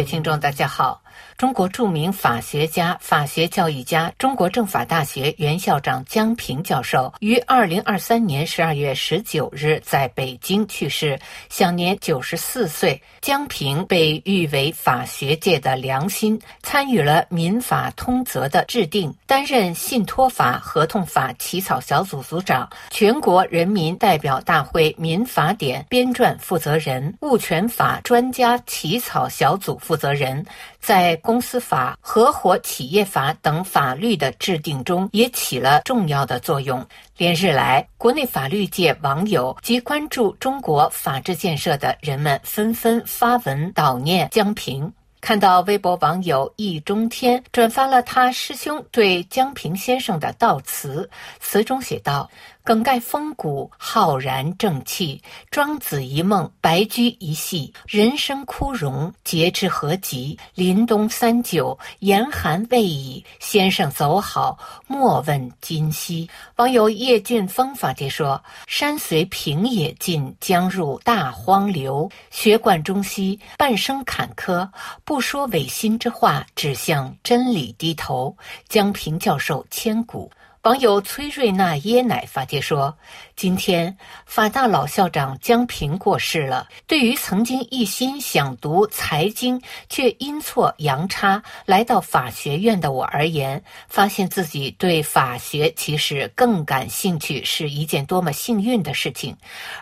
位听众，大家好。中国著名法学家、法学教育家、中国政法大学原校长江平教授于二零二三年十二月十九日在北京去世，享年九十四岁。江平被誉为法学界的良心，参与了民法通则的制定，担任信托法合同法起草小组组长、全国人民代表大会民法典编撰负责人、物权法专家起草小组负责人，在。公司法、合伙企业法等法律的制定中也起了重要的作用。连日来，国内法律界网友及关注中国法治建设的人们纷纷发文悼念江平。看到微博网友易中天转发了他师兄对江平先生的悼词，词中写道。梗概风骨，浩然正气；庄子一梦，白驹一戏。人生枯荣，节之何及？林冬三九，严寒未已。先生走好，莫问今夕。网友叶俊峰发帖说：“山随平野尽，江入大荒流。学贯中西，半生坎坷，不说违心之话，只向真理低头。”江平教授千古。网友崔瑞娜椰奶发帖说：“今天法大老校长江平过世了。对于曾经一心想读财经却阴错阳差来到法学院的我而言，发现自己对法学其实更感兴趣是一件多么幸运的事情。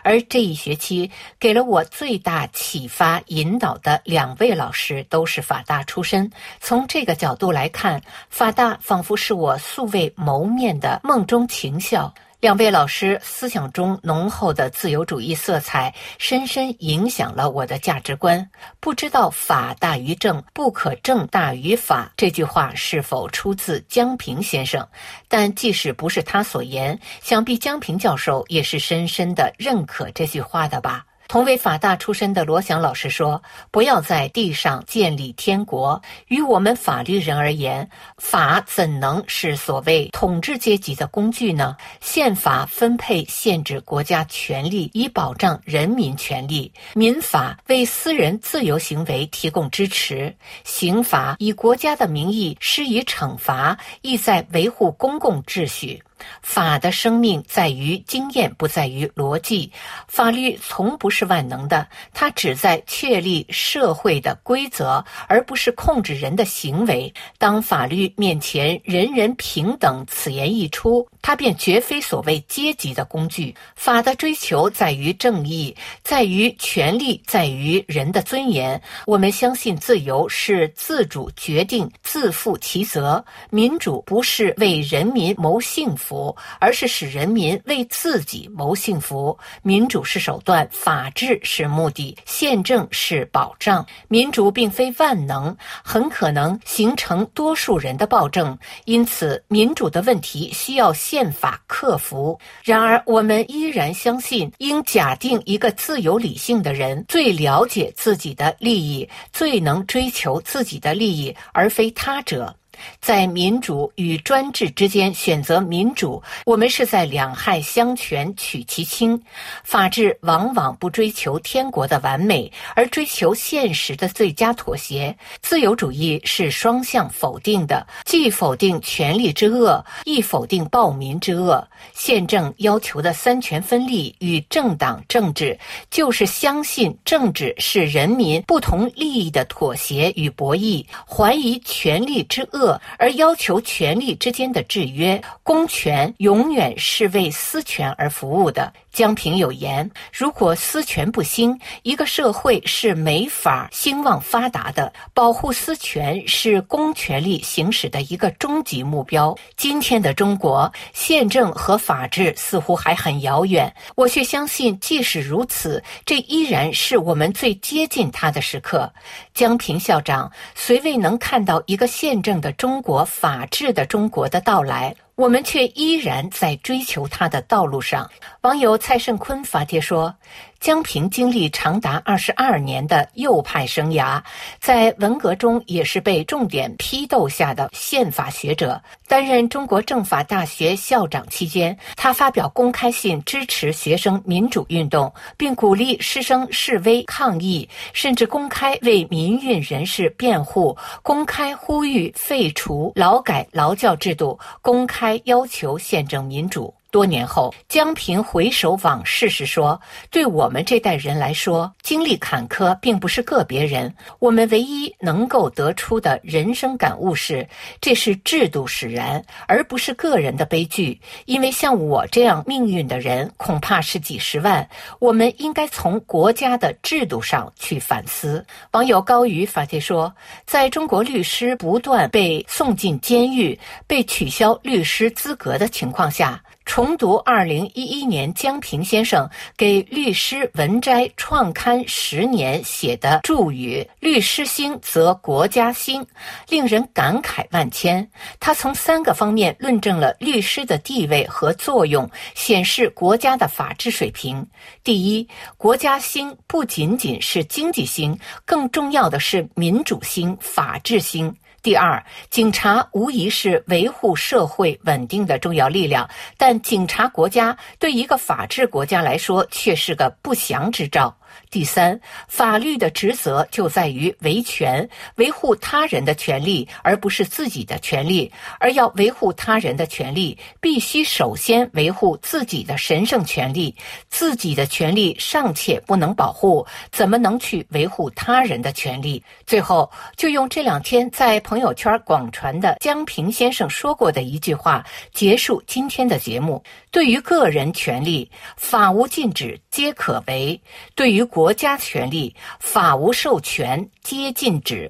而这一学期给了我最大启发引导的两位老师都是法大出身。从这个角度来看，法大仿佛是我素未谋面。”的梦中情校，两位老师思想中浓厚的自由主义色彩，深深影响了我的价值观。不知道“法大于政，不可政大于法”这句话是否出自江平先生？但即使不是他所言，想必江平教授也是深深的认可这句话的吧。同为法大出身的罗翔老师说：“不要在地上建立天国。于我们法律人而言，法怎能是所谓统治阶级的工具呢？宪法分配限制国家权力，以保障人民权利；民法为私人自由行为提供支持；刑法以国家的名义施以惩罚，意在维护公共秩序。”法的生命在于经验，不在于逻辑。法律从不是万能的，它只在确立社会的规则，而不是控制人的行为。当法律面前人人平等此言一出，它便绝非所谓阶级的工具。法的追求在于正义，在于权利，在于人的尊严。我们相信自由是自主决定、自负其责；民主不是为人民谋幸福。福，而是使人民为自己谋幸福。民主是手段，法治是目的，宪政是保障。民主并非万能，很可能形成多数人的暴政。因此，民主的问题需要宪法克服。然而，我们依然相信，应假定一个自由理性的人最了解自己的利益，最能追求自己的利益，而非他者。在民主与专制之间选择民主，我们是在两害相权取其轻。法治往往不追求天国的完美，而追求现实的最佳妥协。自由主义是双向否定的，既否定权力之恶，亦否定暴民之恶。宪政要求的三权分立与政党政治，就是相信政治是人民不同利益的妥协与博弈，怀疑权力之恶。而要求权力之间的制约，公权永远是为私权而服务的。江平有言：“如果私权不兴，一个社会是没法兴旺发达的。保护私权是公权力行使的一个终极目标。今天的中国，宪政和法治似乎还很遥远，我却相信，即使如此，这依然是我们最接近它的时刻。”江平校长虽未能看到一个宪政的中国、法治的中国的到来。我们却依然在追求他的道路上。网友蔡胜坤发帖说。江平经历长达二十二年的右派生涯，在文革中也是被重点批斗下的宪法学者。担任中国政法大学校长期间，他发表公开信支持学生民主运动，并鼓励师生示威抗议，甚至公开为民运人士辩护，公开呼吁废除劳改劳教制度，公开该要求宪政民主。多年后，江平回首往事时说：“对我们这代人来说，经历坎坷并不是个别人。我们唯一能够得出的人生感悟是，这是制度使然，而不是个人的悲剧。因为像我这样命运的人，恐怕是几十万。我们应该从国家的制度上去反思。”网友高宇发帖说：“在中国律师不断被送进监狱、被取消律师资格的情况下。”重读二零一一年江平先生给《律师文摘创刊十年》写的注语“律师兴则国家兴”，令人感慨万千。他从三个方面论证了律师的地位和作用，显示国家的法治水平。第一，国家兴不仅仅是经济兴，更重要的是民主兴、法治兴。第二，警察无疑是维护社会稳定的重要力量，但警察国家对一个法治国家来说却是个不祥之兆。第三，法律的职责就在于维权，维护他人的权利，而不是自己的权利。而要维护他人的权利，必须首先维护自己的神圣权利。自己的权利尚且不能保护，怎么能去维护他人的权利？最后，就用这两天在朋友圈广传的江平先生说过的一句话结束今天的节目：对于个人权利，法无禁止皆可为；对于于国家权力，法无授权皆禁止。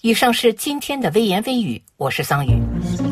以上是今天的微言微语，我是桑榆。